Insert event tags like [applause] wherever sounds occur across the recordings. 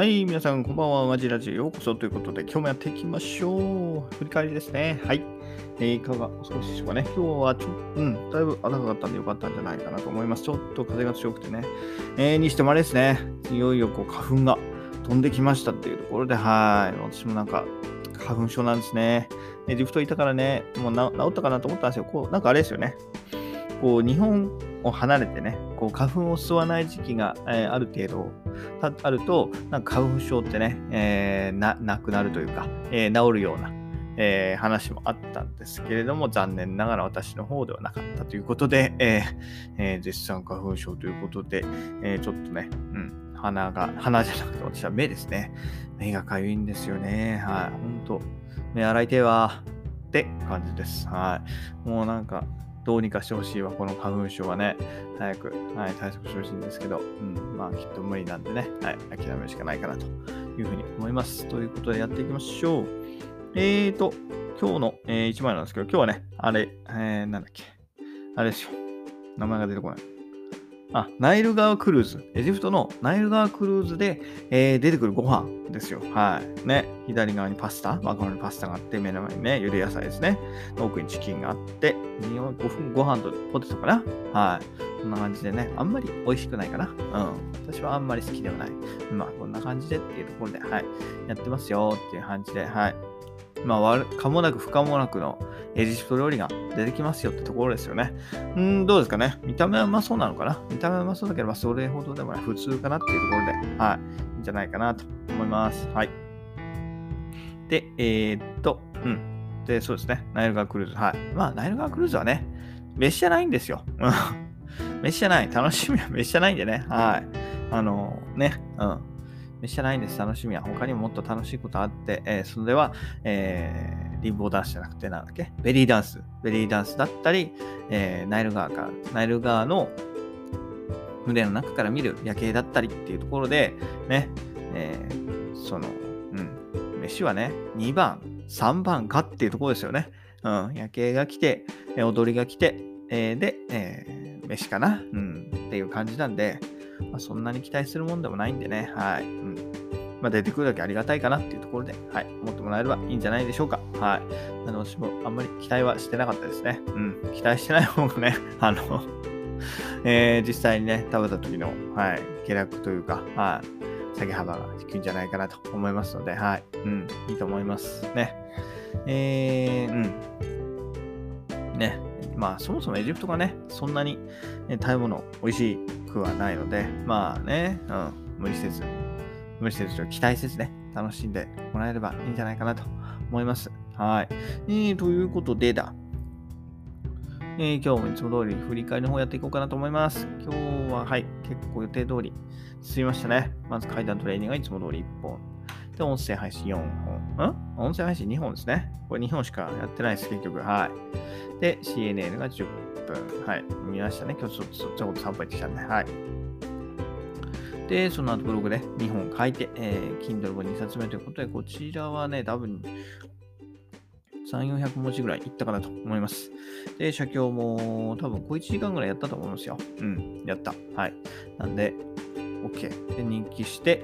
はい、皆さん、こんばんは。マジラジオようこそということで、今日もやっていきましょう。振り返りですね。はい。えーいかがお過ごしでしょうかね。今日はちょ、うん、だいぶ暖かかったんでよかったんじゃないかなと思います。ちょっと風が強くてね。えーにしてもあれですね。いよいよこう花粉が飛んできましたっていうところで、はい。私もなんか、花粉症なんですね。エジプトいたからね、もう治ったかなと思ったんですよ。こう、なんかあれですよね。こう、日本を離れてね、こう花粉を吸わない時期が、えーある程度あると、なんか花粉症ってね、えーななくなるというか、えー治るような、え話もあったんですけれども、残念ながら私の方ではなかったということで、ええー絶賛花粉症ということで、えちょっとね、うん、鼻が、鼻じゃなくて私は目ですね。目がかゆいんですよね。はい、ほんと、目洗いてえわって感じです。はい。もうなんか、どうにかしてほしいわ、この花粉症はね。早く、はい、対策してほしいんですけど、うん、まあきっと無理なんでね、はい、諦めるしかないかなというふうに思います。ということでやっていきましょう。えーと、今日の、え1枚なんですけど、今日はね、あれ、えー、なんだっけ、あれですよ。名前が出てこない。あ、ナイル川クルーズ。エジプトのナイル川クルーズで、えー出てくるご飯ですよ。はい。ね。左側にパスタ、マカロニパスタがあって、目の前にね、茹で野菜ですね。奥にチキンがあって、にごご飯とポテトかなはい。こんな感じでね、あんまり美味しくないかな。うん。私はあんまり好きではない。まあ、こんな感じでっていうところで、はい。やってますよっていう感じで、はい。まあ、悪かもなく不可もなくのエジプト料理が出てきますよってところですよね。うん、どうですかね？見た目はうまそうなのかな？見た目はうまそうだけど、まあ、それほどでもない普通かなっていうところで、はい。いいんじゃないかなと思います。はい。で、えーっと、うん。で、そうですね。ナイル川クルーズ。はい。まあ、ナイル川クルーズはね、飯じゃないんですよ。うん [laughs] 飯じゃない。楽しみは飯じゃないんでね。はい。あのね、うん。飯じゃないんです。楽しみは。他にももっと楽しいことあって、えーそれでは、えーリンボーダンスじゃなくて、なんだっけ？ベリーダンス。ベリーダンスだったり、えーナイル川から、ナイル川の船の中から見る夜景だったりっていうところで、ね、えその、うん、飯はね、2番、3番かっていうところですよね。うん、夜景が来て、踊りが来て、えで、え飯かな、うん、っていう感じなんで、まあ、そんなに期待するもんでもないんでね、はい。うんまあ、出てくるだけありがたいかなっていうところで、はい、思ってもらえればいいんじゃないでしょうか。はい。なの私もあんまり期待はしてなかったですね。うん。期待してない方がね、[laughs] あの、[laughs] えー実際にね、食べた時の、はい、下落というか、はい、下げ幅が低いんじゃないかなと思いますので、はい、うん、いいと思いますね。えー、うん。ね、まあ、そもそもエジプトがね、そんなに、ね、食べ物美味しくはないので、まあね、うん、無理せず、無理せず期待せずね、楽しんでもらえればいいんじゃないかなと思います。はい。えー、ということでだ。えー今日もいつも通り振り返りの方やっていこうかなと思います。今日は、はい、結構予定通り進みましたね。まず階段トレーニングがいつも通り1本。で、音声配信4本。ん？音声配信2本ですね。これ2本しかやってないです、結局。はい。で、CNN が10分。はい。見ましたね。今日ちょっとちょっとこと散歩行ってきたんで。はい。で、その後ブログで2本書いて、えー、Kindle 本2冊目ということで、こちらはね、多分3、400文字ぐらいいったかなと思います。で、写経も多分小1時間ぐらいやったと思いますよ。うん、やった。はい。なんで、OK。で、人気して、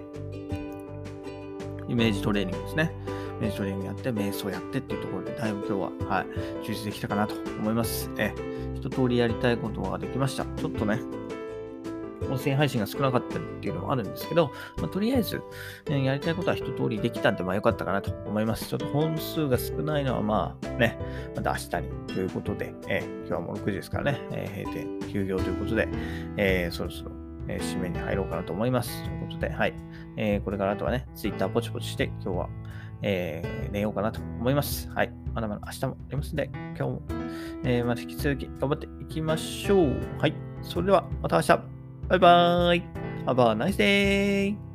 イメージトレーニングですね。イメージトレーニングやって、瞑想やってっていうところで、だいぶ今日は、はい、充実できたかなと思います。え、一通りやりたいことができました。ちょっとね、音声配信が少なかったりっていうのもあるんですけど、まあ、とりあえず、ねやりたいことは一通りできたんで、まあ良かったかなと思います。ちょっと本数が少ないのは、まあね、また明日にということで、え今日はもう6時ですからね、えー閉店、休業ということで、えーそろそろ、えー締めに入ろうかなと思います。ということで、はい。えーこれからあとはね、ツイッターポチポチして、今日は、えー寝ようかなと思います。はい。まだまだ明日もありますので、今日も、えーまた引き続き頑張っていきましょう。はい。それでは、また明日。バイバーイ。Have a nice day!